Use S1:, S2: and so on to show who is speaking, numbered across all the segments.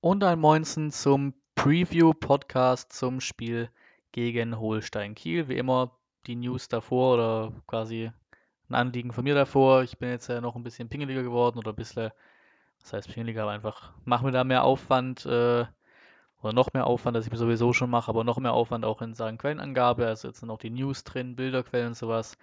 S1: und ein Moinsen zum Preview-Podcast zum Spiel gegen Holstein Kiel. Wie immer die News davor oder quasi ein Anliegen von mir davor. Ich bin jetzt ja noch ein bisschen pingeliger geworden oder ein bisschen, was heißt pingeliger, aber einfach machen wir da mehr Aufwand äh, oder noch mehr Aufwand, als ich sowieso schon mache, aber noch mehr Aufwand auch in Sachen Quellenangabe. Also jetzt sind auch die News drin, Bilderquellen und sowas.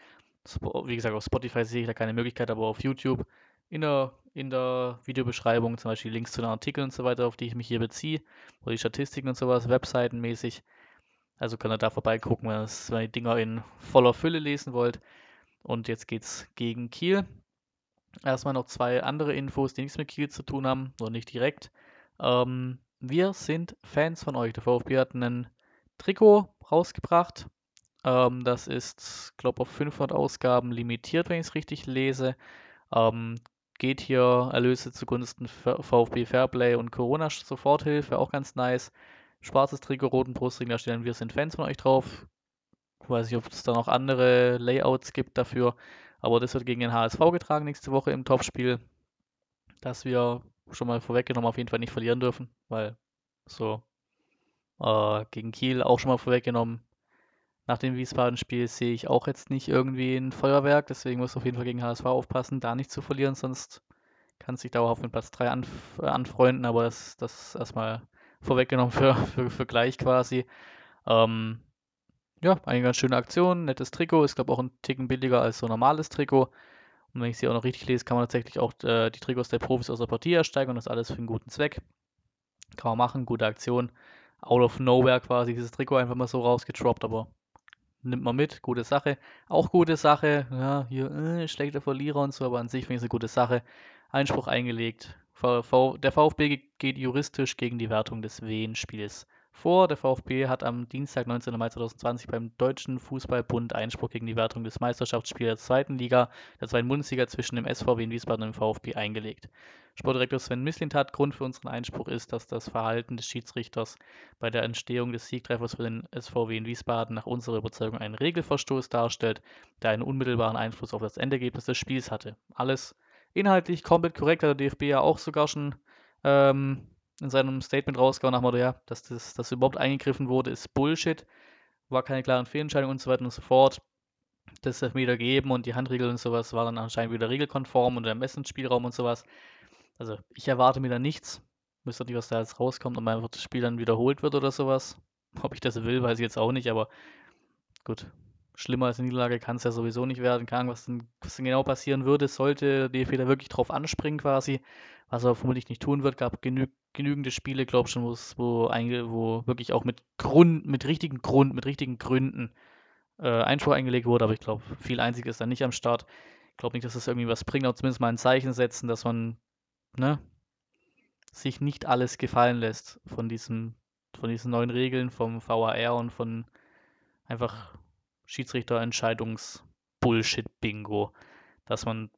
S1: Wie gesagt, auf Spotify sehe ich da keine Möglichkeit, aber auf YouTube in der, in der Videobeschreibung zum Beispiel Links zu den Artikeln und so weiter, auf die ich mich hier beziehe, oder die Statistiken und sowas, Webseitenmäßig. Also könnt ihr da vorbeigucken, wenn, ihr die Dinger in voller Fülle lesen wollt. Und jetzt geht's gegen Kiel. Erstmal noch zwei andere Infos, die nichts mit Kiel zu tun haben, oder nicht direkt. Ähm, wir sind Fans von euch. Der VfB hat ein Trikot rausgebracht. Ähm, das ist, glaube ich, auf 500 Ausgaben limitiert, wenn ich es richtig lese. Ähm, geht hier Erlöse zugunsten VfB Fairplay und Corona Soforthilfe, auch ganz nice. Schwarzes Trikot, roten Brustring, da stellen wir sind Fans von euch drauf. Ich weiß nicht, ob es da noch andere Layouts gibt dafür, aber das wird gegen den HSV getragen nächste Woche im Topspiel, dass wir schon mal vorweggenommen auf jeden Fall nicht verlieren dürfen, weil so äh, gegen Kiel auch schon mal vorweggenommen. Nach dem Wiesbaden-Spiel sehe ich auch jetzt nicht irgendwie ein Feuerwerk, deswegen muss auf jeden Fall gegen HSV aufpassen, da nicht zu verlieren, sonst kann sich dauerhaft mit Platz 3 anf äh, anfreunden, aber das, das erstmal vorweggenommen für, für, für gleich quasi. Ähm, ja, eine ganz schöne Aktion, nettes Trikot, ist glaube auch ein Ticken billiger als so normales Trikot. Und wenn ich sie auch noch richtig lese, kann man tatsächlich auch äh, die Trikots der Profis aus der Partie ersteigen und das alles für einen guten Zweck. Kann man machen, gute Aktion. Out of nowhere quasi dieses Trikot einfach mal so rausgetroppt, aber nimmt man mit, gute Sache. Auch gute Sache, ja, hier äh, schlechter Verlierer und so, aber an sich finde ich es eine gute Sache. Einspruch eingelegt. VV, der VfB geht juristisch gegen die Wertung des Wien-Spiels vor. Der VfB hat am Dienstag, 19. Mai 2020 beim Deutschen Fußballbund Einspruch gegen die Wertung des Meisterschaftsspiels der zweiten Liga, der zweiten Bundesliga zwischen dem SVW in Wiesbaden und dem VfB eingelegt. Sportdirektor Sven Mislintat, Grund für unseren Einspruch ist, dass das Verhalten des Schiedsrichters bei der Entstehung des Siegtreffers für den SVW in Wiesbaden nach unserer Überzeugung einen Regelverstoß darstellt, der einen unmittelbaren Einfluss auf das Endergebnis des Spiels hatte. Alles inhaltlich komplett korrekt, hat der DFB ja auch sogar schon ähm, in seinem Statement rausgehauen nach Motto, ja, dass das dass überhaupt eingegriffen wurde, ist Bullshit, war keine klaren Fehlentscheidungen und so weiter und so fort. Das Elfmeter gegeben und die Handregel und sowas war dann anscheinend wieder regelkonform und der Ermessensspielraum und sowas. Also ich erwarte mir da nichts. Wüsste nicht, was da jetzt rauskommt, ob einfach das Spiel dann wiederholt wird oder sowas. Ob ich das will, weiß ich jetzt auch nicht, aber gut. Schlimmer als eine Niederlage kann es ja sowieso nicht werden. Keine Ahnung, was denn, was denn genau passieren würde, sollte DFB da wirklich drauf anspringen quasi. Was er vermutlich nicht tun wird. Gab genü genügende Spiele, glaube ich schon, wo, wo wirklich auch mit Grund, mit richtigen Grund, mit richtigen Gründen äh, Einspruch eingelegt wurde. Aber ich glaube, viel einzig ist da nicht am Start. Ich glaube nicht, dass das irgendwie was bringt, aber zumindest mal ein Zeichen setzen, dass man ne, sich nicht alles gefallen lässt von diesen, von diesen neuen Regeln vom VAR und von einfach Schiedsrichterentscheidungs-Bullshit-Bingo, dass man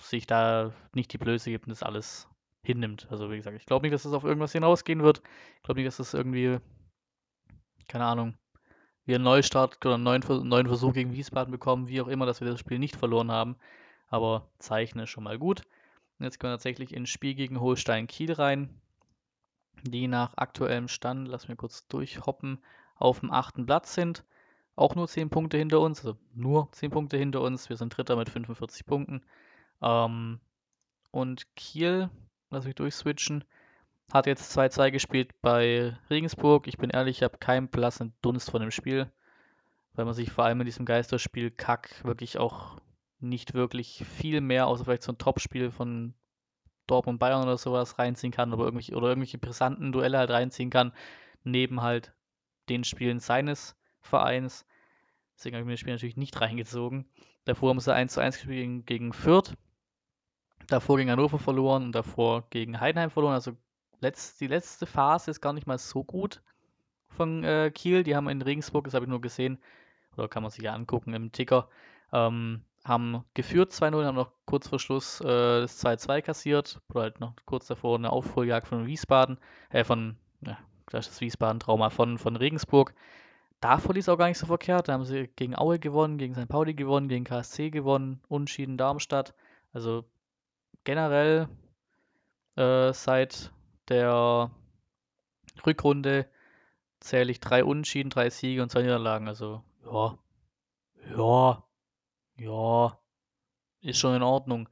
S1: sich da nicht die Blöße gibt und das alles hinnimmt. Also wie gesagt, ich glaube nicht, dass das auf irgendwas hinausgehen wird. Ich glaube nicht, dass das irgendwie, keine Ahnung, wir einen Neustart oder einen neuen, neuen Versuch gegen Wiesbaden bekommen, wie auch immer, dass wir das Spiel nicht verloren haben. Aber Zeichne schon mal gut. Und jetzt können wir tatsächlich ins Spiel gegen Holstein Kiel rein, die nach aktuellem Stand, lass mir kurz durchhoppen, auf dem achten Platz sind. Auch nur 10 Punkte hinter uns, also nur 10 Punkte hinter uns. Wir sind Dritter mit 45 Punkten. Ähm, und Kiel, lass mich durchswitchen, hat jetzt 2-2 gespielt bei Regensburg. Ich bin ehrlich, ich habe keinen blassen Dunst von dem Spiel, weil man sich vor allem in diesem Geisterspiel Kack wirklich auch nicht wirklich viel mehr, außer vielleicht so ein Topspiel von Dortmund Bayern oder sowas reinziehen kann oder irgendwelche, oder irgendwelche brisanten Duelle halt reinziehen kann, neben halt den Spielen seines Vereins. Deswegen habe ich mir das Spiel natürlich nicht reingezogen. Davor haben sie 1 zu 1 gespielt gegen, Fürth. Davor gegen Hannover verloren und davor gegen Heidenheim verloren. Also letzt, die letzte Phase ist gar nicht mal so gut von äh, Kiel. Die haben in Regensburg, das habe ich nur gesehen, oder kann man sich ja angucken im Ticker, ähm, haben geführt 2-0, haben noch kurz vor Schluss äh, das 2-2 kassiert, oder halt noch kurz davor eine Aufholjagd von Wiesbaden, äh, von, ja, das Wiesbaden-Trauma von, von Regensburg. Da verließ auch gar nicht so verkehrt. Da haben sie gegen Aue gewonnen, gegen St. Pauli gewonnen, gegen KSC gewonnen, Unschieden Darmstadt. Also generell äh, seit der Rückrunde zähle ich drei Unentschieden, drei Siege und zwei Niederlagen. Also, ja, ja, ja, ist schon in Ordnung.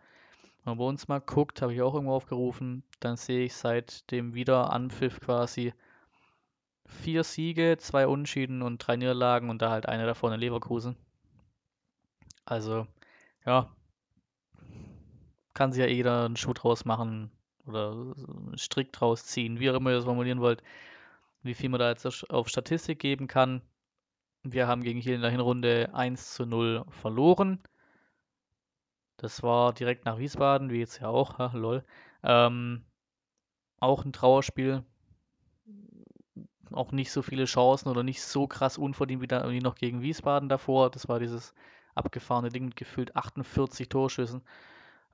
S1: Wenn man bei uns mal guckt, habe ich auch irgendwo aufgerufen, dann sehe ich seit dem Wiederanpfiff quasi vier Siege, zwei Unentschieden und drei Niederlagen und da halt eine davon in Leverkusen. Also, ja, kann sich ja jeder einen Schuh draus machen oder einen Strick draus ziehen, wie auch immer ihr das formulieren wollt, wie viel man da jetzt auf Statistik geben kann. Wir haben gegen Kiel in der Hinrunde 1 zu 0 verloren. Das war direkt nach Wiesbaden, wie jetzt ja auch, ha, lol. Ähm, auch ein Trauerspiel. Auch nicht so viele Chancen oder nicht so krass unverdient wie, da, wie noch gegen Wiesbaden davor. Das war dieses abgefahrene Ding mit gefühlt 48 Torschüssen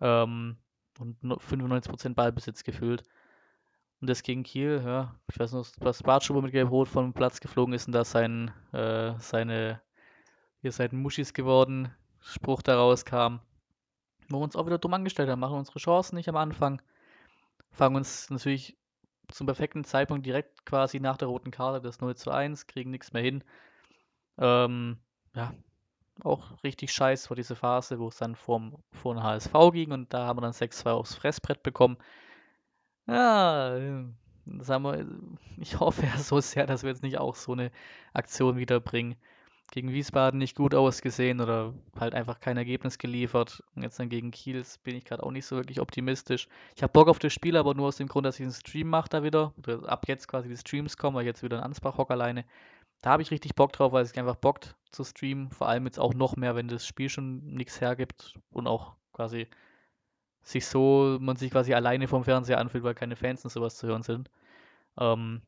S1: ähm, und 95% Ballbesitz gefühlt. Und das gegen Kiel, ja, ich weiß noch, was Bartschuber mit Gelb-Rot vom Platz geflogen ist und da sein, äh, seine, ihr seid Muschis geworden, Spruch daraus kam. Wo wir uns auch wieder dumm angestellt haben, machen unsere Chancen nicht am Anfang, fangen uns natürlich zum perfekten Zeitpunkt direkt quasi nach der roten Karte das 0 zu 1, kriegen nichts mehr hin. Ähm, ja, auch richtig scheiß vor diese Phase, wo es dann vorm, vor den HSV ging und da haben wir dann 6-2 aufs Fressbrett bekommen. Ja, das haben wir, ich hoffe ja so sehr, dass wir jetzt nicht auch so eine Aktion wiederbringen. Gegen Wiesbaden nicht gut ausgesehen oder halt einfach kein Ergebnis geliefert. Und jetzt dann gegen Kiels bin ich gerade auch nicht so wirklich optimistisch. Ich habe Bock auf das Spiel, aber nur aus dem Grund, dass ich einen Stream mache da wieder. Oder ab jetzt quasi die Streams kommen, weil ich jetzt wieder in Ansbach hocke alleine. Da habe ich richtig Bock drauf, weil es einfach bockt zu streamen. Vor allem jetzt auch noch mehr, wenn das Spiel schon nichts hergibt und auch quasi sich so, man sich quasi alleine vom Fernseher anfühlt, weil keine Fans und sowas zu hören sind. Ähm,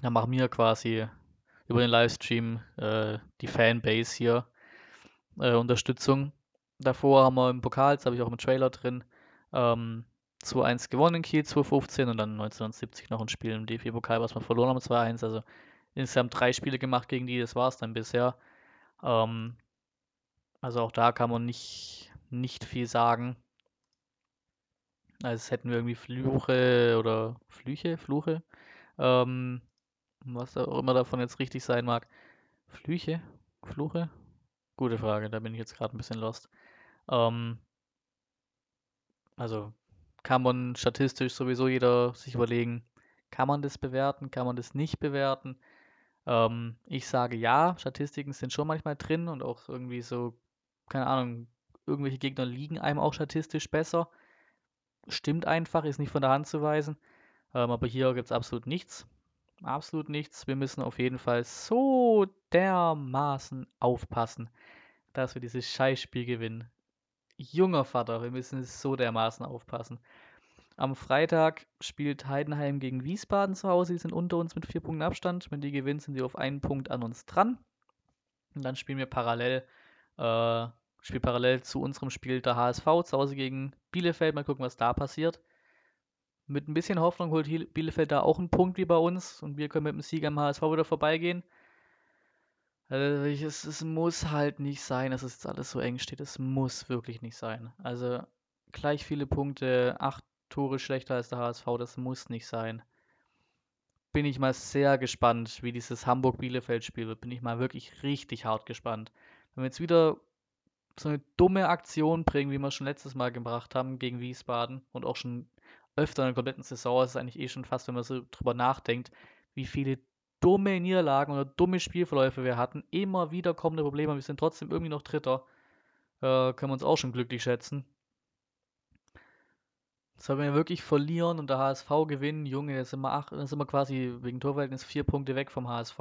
S1: dann machen wir quasi über den Livestream äh, die Fanbase hier äh, Unterstützung. Davor haben wir im Pokal, jetzt habe ich auch im Trailer drin, ähm, 2-1 gewonnen in Kiel 2015 und dann 1970 noch ein Spiel im DFB-Pokal, was wir verloren haben, 2-1. Also insgesamt drei Spiele gemacht gegen die, das war es dann bisher. Ähm, also auch da kann man nicht, nicht viel sagen. Als hätten wir irgendwie Fluche oder Flüche, Fluche. Ähm, was auch immer davon jetzt richtig sein mag. Flüche? Fluche? Gute Frage, da bin ich jetzt gerade ein bisschen lost. Ähm, also kann man statistisch sowieso jeder sich überlegen, kann man das bewerten, kann man das nicht bewerten. Ähm, ich sage ja, Statistiken sind schon manchmal drin und auch irgendwie so, keine Ahnung, irgendwelche Gegner liegen einem auch statistisch besser. Stimmt einfach, ist nicht von der Hand zu weisen. Ähm, aber hier gibt es absolut nichts. Absolut nichts. Wir müssen auf jeden Fall so dermaßen aufpassen, dass wir dieses Scheißspiel gewinnen. Junger Vater, wir müssen so dermaßen aufpassen. Am Freitag spielt Heidenheim gegen Wiesbaden zu Hause. Die sind unter uns mit vier Punkten Abstand. Wenn die gewinnen, sind sie auf einen Punkt an uns dran. Und dann spielen wir parallel, äh, spielt parallel zu unserem Spiel der HSV zu Hause gegen Bielefeld. Mal gucken, was da passiert. Mit ein bisschen Hoffnung holt Bielefeld da auch einen Punkt wie bei uns und wir können mit dem Sieg am HSV wieder vorbeigehen. Also es, es muss halt nicht sein, dass es jetzt alles so eng steht. Es muss wirklich nicht sein. Also gleich viele Punkte, acht Tore schlechter als der HSV, das muss nicht sein. Bin ich mal sehr gespannt, wie dieses Hamburg-Bielefeld-Spiel wird. Bin ich mal wirklich richtig hart gespannt. Wenn wir jetzt wieder so eine dumme Aktion bringen, wie wir schon letztes Mal gebracht haben gegen Wiesbaden und auch schon öfter in der kompletten Saison, ist es eigentlich eh schon fast, wenn man so drüber nachdenkt, wie viele dumme Niederlagen oder dumme Spielverläufe wir hatten, immer wieder kommende Probleme, wir sind trotzdem irgendwie noch Dritter, äh, können wir uns auch schon glücklich schätzen. Sollen wir wirklich verlieren und der HSV gewinnen? Junge, jetzt sind wir, sind wir quasi wegen Torverhältnis vier Punkte weg vom HSV.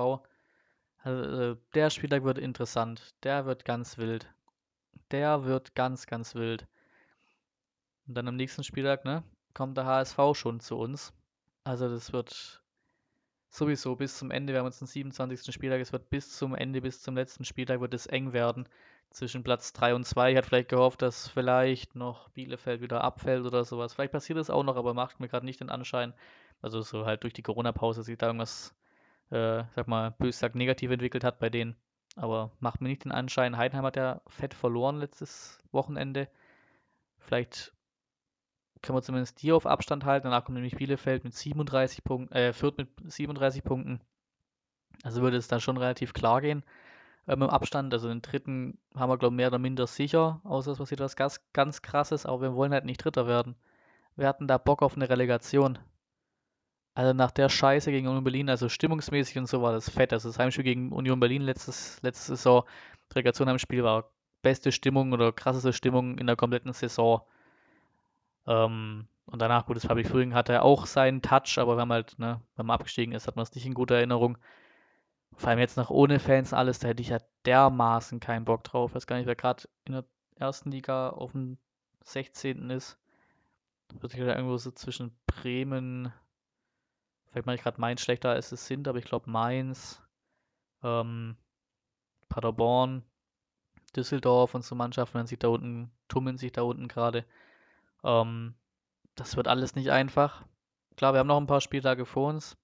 S1: Also, äh, der Spieltag wird interessant. Der wird ganz wild. Der wird ganz, ganz wild. Und dann am nächsten Spieltag, ne, kommt der HSV schon zu uns. Also das wird sowieso bis zum Ende, wir haben uns den 27. Spieltag, es wird bis zum Ende, bis zum letzten Spieltag wird es eng werden zwischen Platz 3 und 2. Ich hatte vielleicht gehofft, dass vielleicht noch Bielefeld wieder abfällt oder sowas. Vielleicht passiert das auch noch, aber macht mir gerade nicht den Anschein. Also so halt durch die Corona-Pause sich da irgendwas, äh, sag mal, bös gesagt, negativ entwickelt hat bei denen. Aber macht mir nicht den Anschein. Heidenheim hat ja fett verloren letztes Wochenende. Vielleicht können wir zumindest die auf Abstand halten. Danach kommt nämlich Bielefeld mit 37 Punkten, äh, Fürth mit 37 Punkten. Also würde es dann schon relativ klar gehen ähm, im Abstand. Also den dritten haben wir, glaube ich, mehr oder minder sicher, außer es passiert was ganz, ganz krasses, aber wir wollen halt nicht Dritter werden. Wir hatten da Bock auf eine Relegation. Also nach der Scheiße gegen Union Berlin, also stimmungsmäßig und so war das fett. Also das Heimspiel gegen Union Berlin letztes, letzte Saison, Relegation am Spiel war beste Stimmung oder krasseste Stimmung in der kompletten Saison. Ähm, und danach, gut, das Public Frühling hatte auch seinen Touch, aber wir haben halt, ne, wenn man abgestiegen ist, hat man es nicht in guter Erinnerung. Vor allem jetzt noch ohne Fans alles, da hätte ich ja dermaßen keinen Bock drauf. Ich weiß gar nicht, wer gerade in der ersten Liga auf dem 16. ist. Wird sich da irgendwo so zwischen Bremen, vielleicht meine ich gerade Mainz schlechter als es sind, aber ich glaube Mainz, ähm, Paderborn, Düsseldorf und so Mannschaften, wenn sich da unten, tummeln sich da unten gerade. Ähm, das wird alles nicht einfach. Klar, wir haben noch ein paar Spieltage vor uns.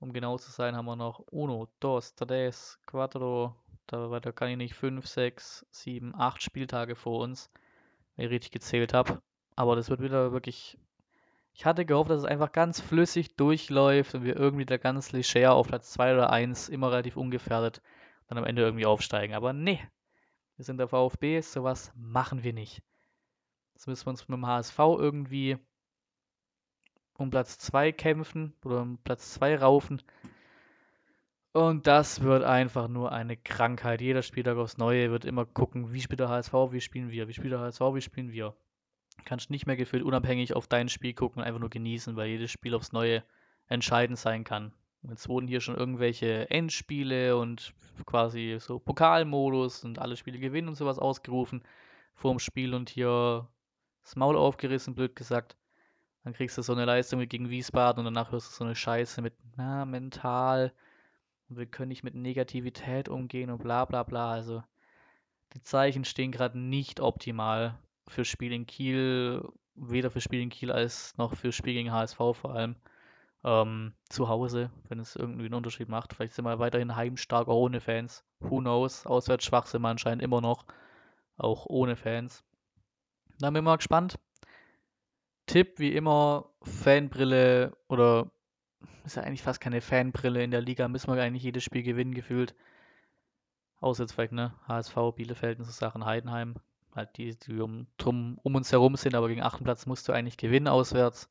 S1: Um genau zu sein, haben wir noch uno, dos, tres, cuatro, da weiter kann ich nicht, fünf, sechs, sieben, acht Spieltage vor uns, wenn ich richtig gezählt habe. Aber das wird wieder wirklich. Ich hatte gehofft, dass es einfach ganz flüssig durchläuft und wir irgendwie da ganz leger auf Platz 2 oder 1 immer relativ ungefährdet dann am Ende irgendwie aufsteigen. Aber nee, wir sind der VfB, sowas machen wir nicht. Jetzt müssen wir uns mit dem HSV irgendwie um Platz 2 kämpfen oder um Platz 2 raufen. Und das wird einfach nur eine Krankheit. Jeder Spieltag aufs Neue wird immer gucken, wie spielt der HSV, wie spielen wir, wie spielt der HSV, wie spielen wir. Kannst nicht mehr gefühlt unabhängig auf dein Spiel gucken und einfach nur genießen, weil jedes Spiel aufs Neue entscheidend sein kann. Jetzt wurden hier schon irgendwelche Endspiele und quasi so Pokalmodus und alle Spiele gewinnen und sowas ausgerufen vorm Spiel und hier das Maul aufgerissen, blöd gesagt. Dann kriegst du so eine Leistung wie gegen Wiesbaden und danach hörst du so eine Scheiße mit, na, mental. Und wir können nicht mit Negativität umgehen und bla bla bla. Also die Zeichen stehen gerade nicht optimal für Spiel in Kiel, weder für Spiel in Kiel als noch für Spiel gegen HSV vor allem. Ähm, zu Hause, wenn es irgendwie einen Unterschied macht. Vielleicht sind wir weiterhin heimstark ohne Fans. Who knows? Auswärts schwach sind wir anscheinend immer noch. Auch ohne Fans. Dann bin ich mal gespannt. Tipp wie immer, Fanbrille oder ist ja eigentlich fast keine Fanbrille in der Liga, müssen wir eigentlich jedes Spiel gewinnen gefühlt. Außer jetzt vielleicht, ne? HSV, Bielefeld und so Sachen, Heidenheim. Halt die, die um, drum, um uns herum sind, aber gegen achten Platz musst du eigentlich gewinnen auswärts.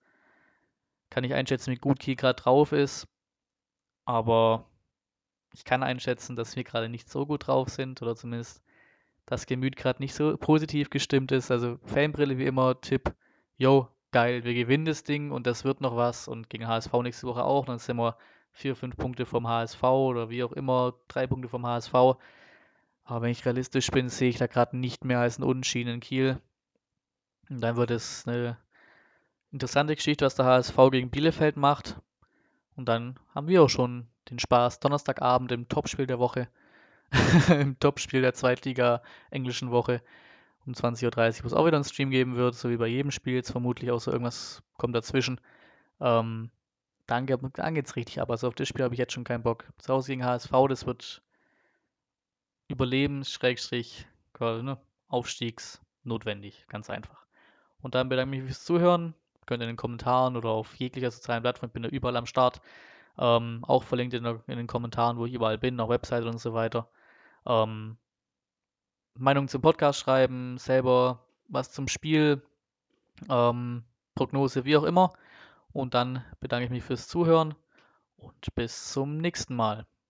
S1: Kann ich einschätzen, wie gut Kiel gerade drauf ist. Aber ich kann einschätzen, dass wir gerade nicht so gut drauf sind oder zumindest das Gemüt gerade nicht so positiv gestimmt ist. Also Fanbrille wie immer, Tipp, yo, geil, wir gewinnen das Ding und das wird noch was und gegen HSV nächste Woche auch. Dann sind wir vier, fünf Punkte vom HSV oder wie auch immer, drei Punkte vom HSV. Aber wenn ich realistisch bin, sehe ich da gerade nicht mehr als einen Unentschieden in Kiel. Und dann wird es eine interessante Geschichte, was der HSV gegen Bielefeld macht. Und dann haben wir auch schon den Spaß Donnerstagabend im Topspiel der Woche im Topspiel der Zweitliga englischen Woche um 20.30 Uhr, wo es auch wieder einen Stream geben wird, so wie bei jedem Spiel jetzt vermutlich, außer irgendwas kommt dazwischen. Ähm, dann, dann geht's richtig ab. Also auf das Spiel habe ich jetzt schon keinen Bock. Zu Hause gegen HSV, das wird Überlebens, Schrägstrich, ne, Aufstiegsnotwendig, ganz einfach. Und dann bedanke ich mich fürs Zuhören. Könnt ihr in den Kommentaren oder auf jeglicher sozialen Plattform, ich bin da überall am Start. Ähm, auch verlinkt in, der, in, den Kommentaren, wo ich überall bin, auf Webseite und so weiter. Ähm, Meinung zum Podcast schreiben, selber was zum Spiel, ähm, Prognose, wie auch immer. Und dann bedanke ich mich fürs Zuhören und bis zum nächsten Mal.